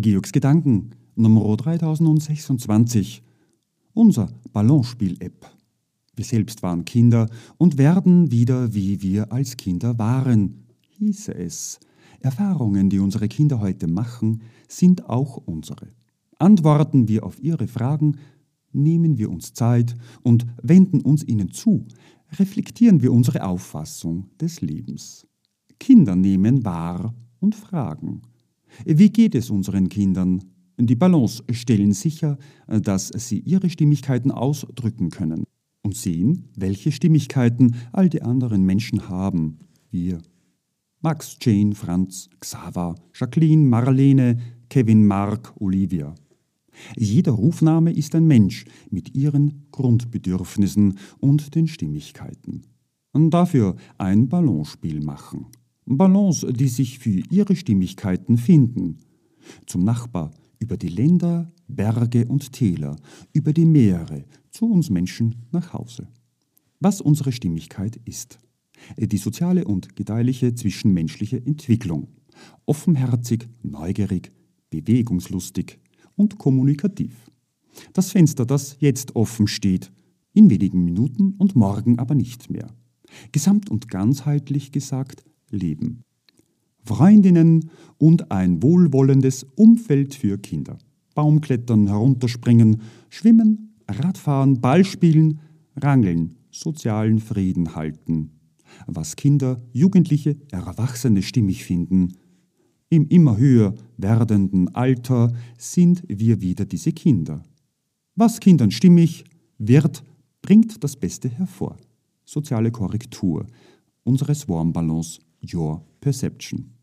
Georgs Gedanken Nummer 3026. Unser Ballonspiel-App. Wir selbst waren Kinder und werden wieder, wie wir als Kinder waren, hieße es. Erfahrungen, die unsere Kinder heute machen, sind auch unsere. Antworten wir auf ihre Fragen, nehmen wir uns Zeit und wenden uns ihnen zu, reflektieren wir unsere Auffassung des Lebens. Kinder nehmen wahr und fragen. Wie geht es unseren Kindern? Die Balance stellen sicher, dass sie ihre Stimmigkeiten ausdrücken können und sehen, welche Stimmigkeiten all die anderen Menschen haben, wir. Max, Jane, Franz, Xaver, Jacqueline, Marlene, Kevin, Mark, Olivia. Jeder Rufname ist ein Mensch mit ihren Grundbedürfnissen und den Stimmigkeiten. Und dafür ein Ballonspiel machen. Ballons, die sich für ihre Stimmigkeiten finden. Zum Nachbar, über die Länder, Berge und Täler, über die Meere, zu uns Menschen nach Hause. Was unsere Stimmigkeit ist. Die soziale und gedeihliche zwischenmenschliche Entwicklung. Offenherzig, neugierig, bewegungslustig und kommunikativ. Das Fenster, das jetzt offen steht, in wenigen Minuten und morgen aber nicht mehr. Gesamt und ganzheitlich gesagt, Leben. Freundinnen und ein wohlwollendes Umfeld für Kinder. Baumklettern, herunterspringen, schwimmen, Radfahren, Ballspielen, rangeln, sozialen Frieden halten. Was Kinder, Jugendliche, Erwachsene stimmig finden. Im immer höher werdenden Alter sind wir wieder diese Kinder. Was Kindern stimmig wird, bringt das Beste hervor. Soziale Korrektur unseres Warmballons Your Perception.